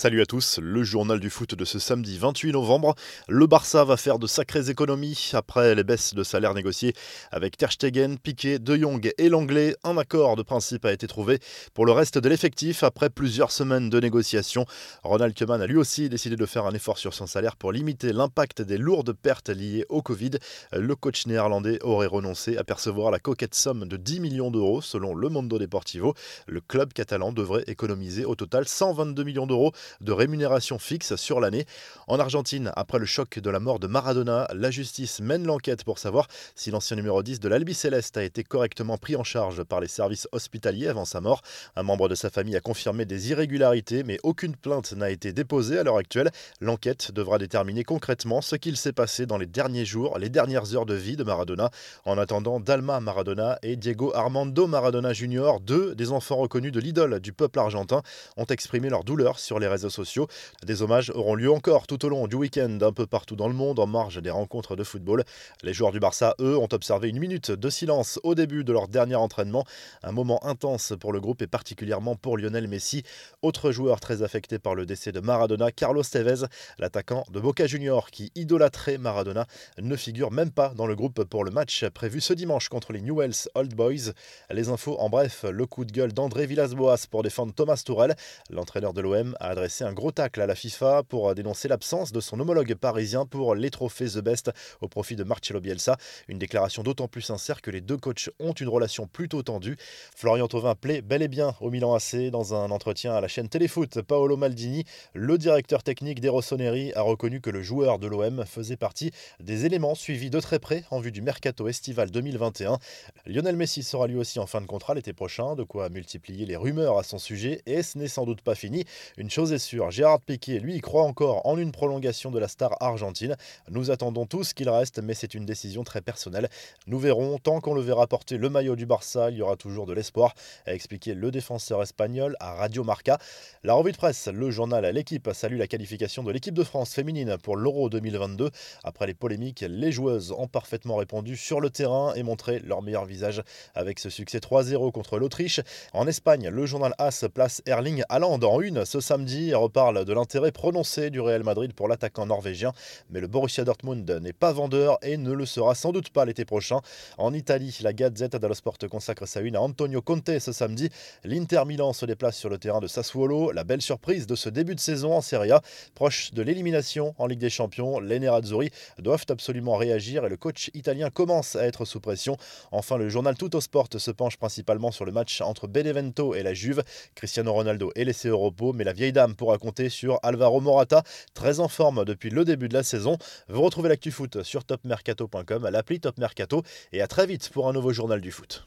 Salut à tous, le journal du foot de ce samedi 28 novembre. Le Barça va faire de sacrées économies après les baisses de salaire négociées avec Ter Stegen, Piqué, De Jong et l'Anglais. Un accord de principe a été trouvé pour le reste de l'effectif après plusieurs semaines de négociations. Ronald Koeman a lui aussi décidé de faire un effort sur son salaire pour limiter l'impact des lourdes pertes liées au Covid. Le coach néerlandais aurait renoncé à percevoir la coquette somme de 10 millions d'euros selon le Mondo Deportivo. Le club catalan devrait économiser au total 122 millions d'euros de rémunération fixe sur l'année. En Argentine, après le choc de la mort de Maradona, la justice mène l'enquête pour savoir si l'ancien numéro 10 de l'Albi Céleste a été correctement pris en charge par les services hospitaliers avant sa mort. Un membre de sa famille a confirmé des irrégularités, mais aucune plainte n'a été déposée à l'heure actuelle. L'enquête devra déterminer concrètement ce qu'il s'est passé dans les derniers jours, les dernières heures de vie de Maradona. En attendant, Dalma Maradona et Diego Armando Maradona Jr., deux des enfants reconnus de l'idole du peuple argentin, ont exprimé leur douleur sur les réseaux sociaux. Des hommages auront lieu encore tout au long du week-end un peu partout dans le monde en marge des rencontres de football. Les joueurs du Barça, eux, ont observé une minute de silence au début de leur dernier entraînement. Un moment intense pour le groupe et particulièrement pour Lionel Messi. Autre joueur très affecté par le décès de Maradona, Carlos Tevez, l'attaquant de Boca Junior qui idolâtrait Maradona, ne figure même pas dans le groupe pour le match prévu ce dimanche contre les Newell's Old Boys. Les infos en bref, le coup de gueule d'André Villas-Boas pour défendre Thomas Tourel. L'entraîneur de l'OM a adressé un gros tacle à la FIFA pour dénoncer l'absence de son homologue parisien pour les trophées The Best au profit de Marcelo Bielsa. Une déclaration d'autant plus sincère que les deux coachs ont une relation plutôt tendue. Florian Thauvin plaît bel et bien au Milan AC dans un entretien à la chaîne Téléfoot. Paolo Maldini, le directeur technique des Rossoneri, a reconnu que le joueur de l'OM faisait partie des éléments suivis de très près en vue du mercato estival 2021. Lionel Messi sera lui aussi en fin de contrat l'été prochain, de quoi multiplier les rumeurs à son sujet et ce n'est sans doute pas fini. Une chose est sûr, Gérard Piquet, lui, croit encore en une prolongation de la star argentine. Nous attendons tous qu'il reste, mais c'est une décision très personnelle. Nous verrons, tant qu'on le verra porter le maillot du Barça, il y aura toujours de l'espoir, a expliqué le défenseur espagnol à Radio Marca. La revue de presse, le journal l'équipe salue la qualification de l'équipe de France féminine pour l'Euro 2022. Après les polémiques, les joueuses ont parfaitement répondu sur le terrain et montré leur meilleur visage avec ce succès 3-0 contre l'Autriche. En Espagne, le journal AS place Erling Haaland en une ce samedi reparle de l'intérêt prononcé du Real Madrid pour l'attaquant norvégien, mais le Borussia Dortmund n'est pas vendeur et ne le sera sans doute pas l'été prochain. En Italie, la Gazette dello Sport consacre sa une à Antonio Conte ce samedi. L'Inter Milan se déplace sur le terrain de Sassuolo. La belle surprise de ce début de saison en Serie A, proche de l'élimination en Ligue des Champions, les Nerazzurri doivent absolument réagir et le coach italien commence à être sous pression. Enfin, le journal Tutto Sport se penche principalement sur le match entre Benevento et la Juve. Cristiano Ronaldo est laissé au repos, mais la vieille dame pourra compter sur Alvaro Morata, très en forme depuis le début de la saison. Vous retrouvez l'actu foot sur topmercato.com, l'appli Top Mercato, et à très vite pour un nouveau journal du foot.